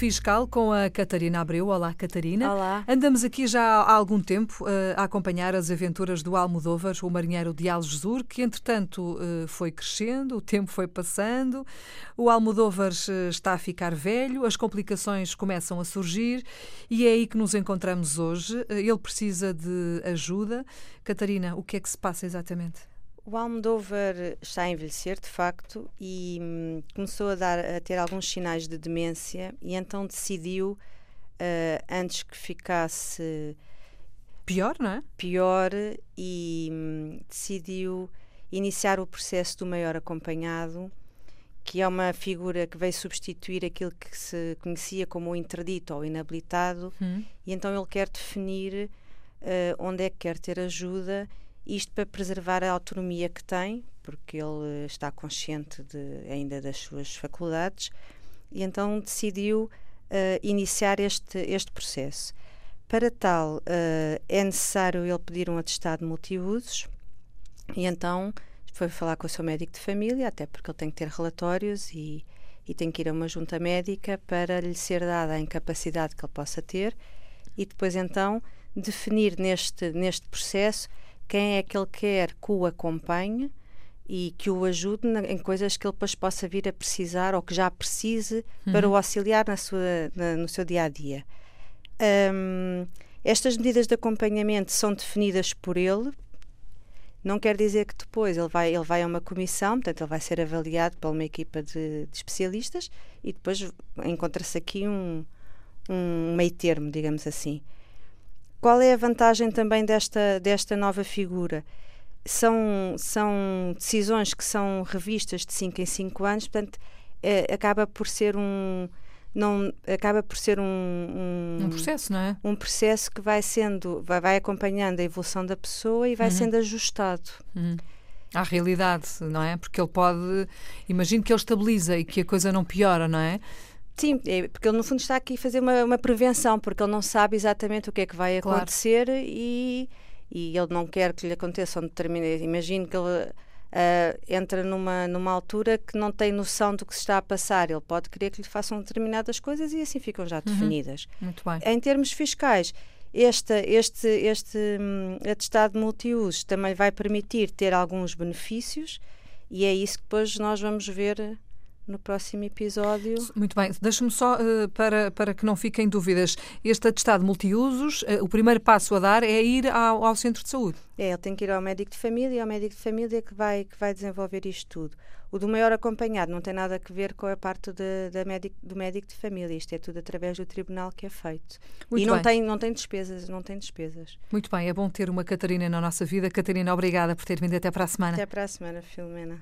Fiscal com a Catarina Abreu. Olá, Catarina. Olá. Andamos aqui já há algum tempo uh, a acompanhar as aventuras do Almodóvar, o marinheiro de Algesur, que entretanto uh, foi crescendo, o tempo foi passando, o Almodóvar uh, está a ficar velho, as complicações começam a surgir e é aí que nos encontramos hoje. ele precisa de ajuda. Catarina, o que é que se passa exatamente? O Almodóvar está a envelhecer, de facto, e hum, começou a, dar, a ter alguns sinais de demência e então decidiu, uh, antes que ficasse pior, não é? Pior e hum, decidiu iniciar o processo do maior acompanhado, que é uma figura que veio substituir aquilo que se conhecia como o interdito ou inabilitado, hum. e então ele quer definir uh, onde é que quer ter ajuda isto para preservar a autonomia que tem, porque ele está consciente de, ainda das suas faculdades, e então decidiu uh, iniciar este, este processo. Para tal, uh, é necessário ele pedir um atestado multiusos, e então foi falar com o seu médico de família, até porque ele tem que ter relatórios e, e tem que ir a uma junta médica para lhe ser dada a incapacidade que ele possa ter, e depois então definir neste, neste processo quem é que ele quer que o acompanhe e que o ajude na, em coisas que ele depois possa vir a precisar ou que já precise uhum. para o auxiliar na sua, na, no seu dia a dia. Um, estas medidas de acompanhamento são definidas por ele. Não quer dizer que depois ele vai, ele vai a uma comissão, portanto, ele vai ser avaliado por uma equipa de, de especialistas e depois encontra-se aqui um, um meio termo, digamos assim. Qual é a vantagem também desta, desta nova figura? São, são decisões que são revistas de 5 em 5 anos, portanto, é, acaba por ser um. Não, acaba por ser um, um, um, processo, não é? Um processo que vai sendo, vai, vai acompanhando a evolução da pessoa e vai uhum. sendo ajustado. Uhum à realidade, não é? Porque ele pode, imagino que ele estabiliza e que a coisa não piora, não é? Sim, é, porque ele no fundo está aqui a fazer uma, uma, prevenção, porque ele não sabe exatamente o que é que vai acontecer claro. e, e ele não quer que lhe aconteça um determinado. Imagino que ele uh, entra numa, numa altura que não tem noção do que se está a passar. Ele pode querer que lhe façam determinadas coisas e assim ficam já uhum. definidas. Muito bem. Em termos fiscais, este, este, este um, atestado multiuso também vai permitir ter alguns benefícios e é isso que depois nós vamos ver no próximo episódio. Muito bem, deixa-me só uh, para, para que não fiquem dúvidas. Este atestado multiusos, uh, o primeiro passo a dar é ir ao, ao, centro de saúde. É, ele tem que ir ao médico de família e é o médico de família que vai, que vai desenvolver isto tudo. O do maior acompanhado não tem nada a ver com a parte de, de médico, do médico de família. Isto é tudo através do tribunal que é feito. Muito e não tem, não tem despesas, não tem despesas. Muito bem, é bom ter uma Catarina na nossa vida. Catarina, obrigada por ter vindo até para a semana. Até para a semana, Filomena.